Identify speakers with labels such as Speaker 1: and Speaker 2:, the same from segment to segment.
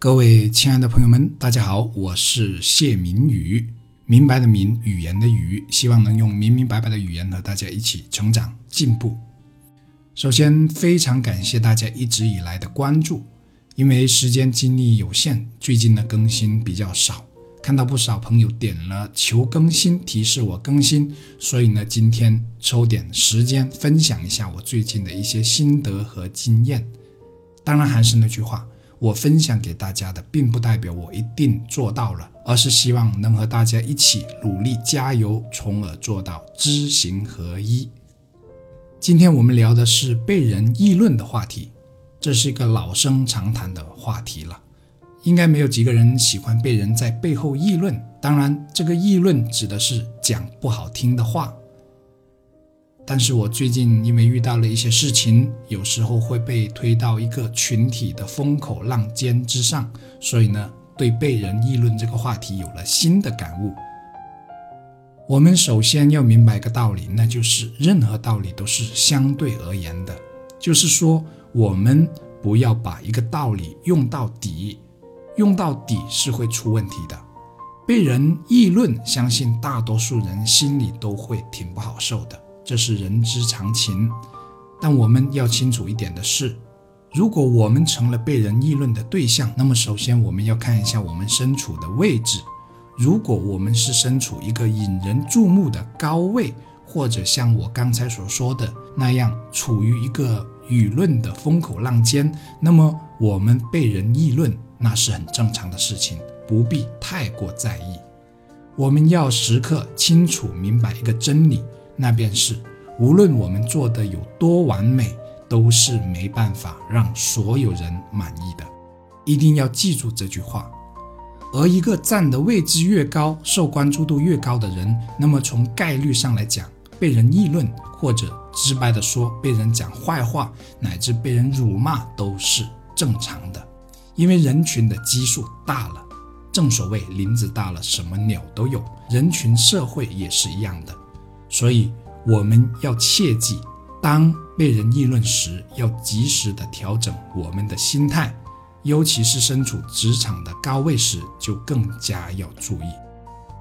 Speaker 1: 各位亲爱的朋友们，大家好，我是谢明宇，明白的明，语言的语，希望能用明明白白的语言和大家一起成长进步。首先，非常感谢大家一直以来的关注，因为时间精力有限，最近的更新比较少，看到不少朋友点了求更新提示我更新，所以呢，今天抽点时间分享一下我最近的一些心得和经验。当然，还是那句话。我分享给大家的，并不代表我一定做到了，而是希望能和大家一起努力加油，从而做到知行合一。今天我们聊的是被人议论的话题，这是一个老生常谈的话题了，应该没有几个人喜欢被人在背后议论。当然，这个议论指的是讲不好听的话。但是我最近因为遇到了一些事情，有时候会被推到一个群体的风口浪尖之上，所以呢，对被人议论这个话题有了新的感悟。我们首先要明白一个道理，那就是任何道理都是相对而言的，就是说我们不要把一个道理用到底，用到底是会出问题的。被人议论，相信大多数人心里都会挺不好受的。这是人之常情，但我们要清楚一点的是，如果我们成了被人议论的对象，那么首先我们要看一下我们身处的位置。如果我们是身处一个引人注目的高位，或者像我刚才所说的那样，处于一个舆论的风口浪尖，那么我们被人议论，那是很正常的事情，不必太过在意。我们要时刻清楚明白一个真理。那便是，无论我们做的有多完美，都是没办法让所有人满意的。一定要记住这句话。而一个站的位置越高，受关注度越高的人，那么从概率上来讲，被人议论，或者直白的说，被人讲坏话，乃至被人辱骂，都是正常的。因为人群的基数大了，正所谓林子大了，什么鸟都有。人群社会也是一样的。所以我们要切记，当被人议论时，要及时的调整我们的心态，尤其是身处职场的高位时，就更加要注意。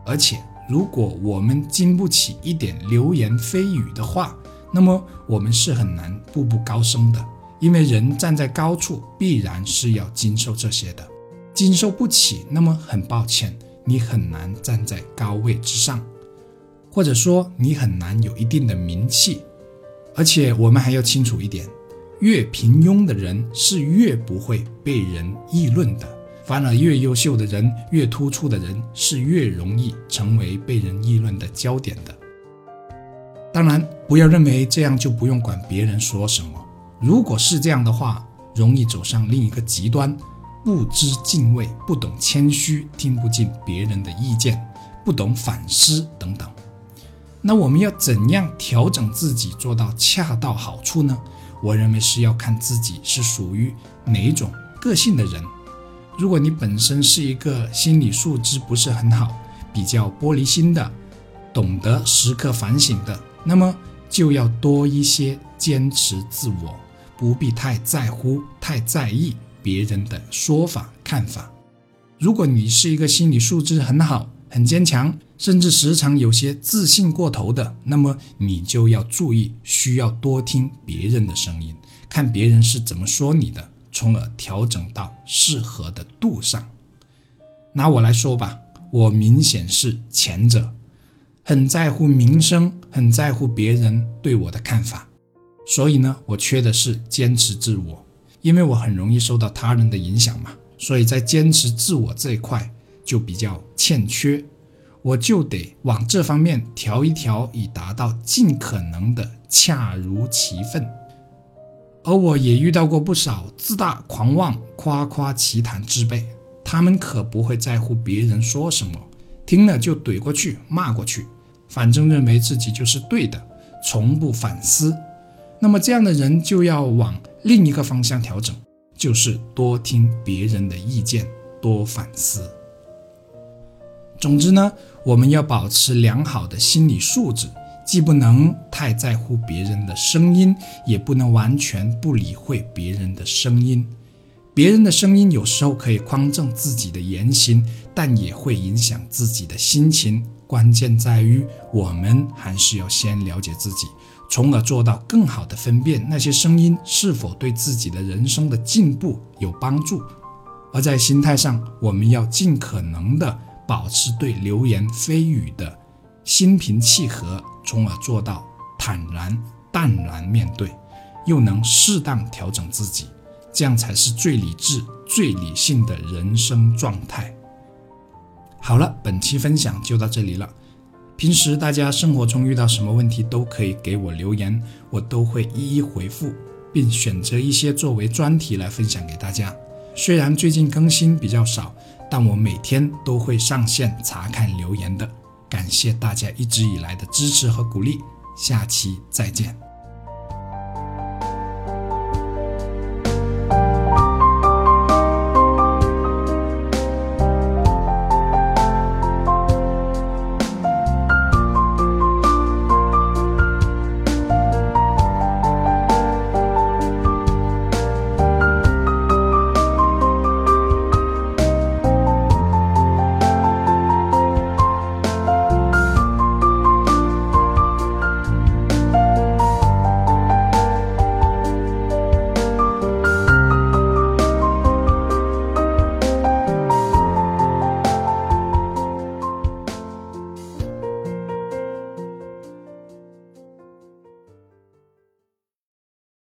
Speaker 1: 而且，如果我们经不起一点流言蜚语的话，那么我们是很难步步高升的。因为人站在高处，必然是要经受这些的，经受不起，那么很抱歉，你很难站在高位之上。或者说你很难有一定的名气，而且我们还要清楚一点，越平庸的人是越不会被人议论的，反而越优秀的人、越突出的人是越容易成为被人议论的焦点的。当然，不要认为这样就不用管别人说什么，如果是这样的话，容易走上另一个极端，不知敬畏、不懂谦虚、听不进别人的意见、不懂反思等等。那我们要怎样调整自己，做到恰到好处呢？我认为是要看自己是属于哪种个性的人。如果你本身是一个心理素质不是很好、比较玻璃心的，懂得时刻反省的，那么就要多一些坚持自我，不必太在乎、太在意别人的说法、看法。如果你是一个心理素质很好、很坚强。甚至时常有些自信过头的，那么你就要注意，需要多听别人的声音，看别人是怎么说你的，从而调整到适合的度上。拿我来说吧，我明显是前者，很在乎名声，很在乎别人对我的看法，所以呢，我缺的是坚持自我，因为我很容易受到他人的影响嘛，所以在坚持自我这一块就比较欠缺。我就得往这方面调一调，以达到尽可能的恰如其分。而我也遇到过不少自大狂妄、夸夸其谈之辈，他们可不会在乎别人说什么，听了就怼过去、骂过去，反正认为自己就是对的，从不反思。那么这样的人就要往另一个方向调整，就是多听别人的意见，多反思。总之呢，我们要保持良好的心理素质，既不能太在乎别人的声音，也不能完全不理会别人的声音。别人的声音有时候可以匡正自己的言行，但也会影响自己的心情。关键在于，我们还是要先了解自己，从而做到更好的分辨那些声音是否对自己的人生的进步有帮助。而在心态上，我们要尽可能的保持对流言蜚语的心平气和，从而做到坦然淡然面对，又能适当调整自己，这样才是最理智、最理性的人生状态。好了，本期分享就到这里了。平时大家生活中遇到什么问题，都可以给我留言，我都会一一回复，并选择一些作为专题来分享给大家。虽然最近更新比较少，但我每天都会上线查看留言的。感谢大家一直以来的支持和鼓励，下期再见。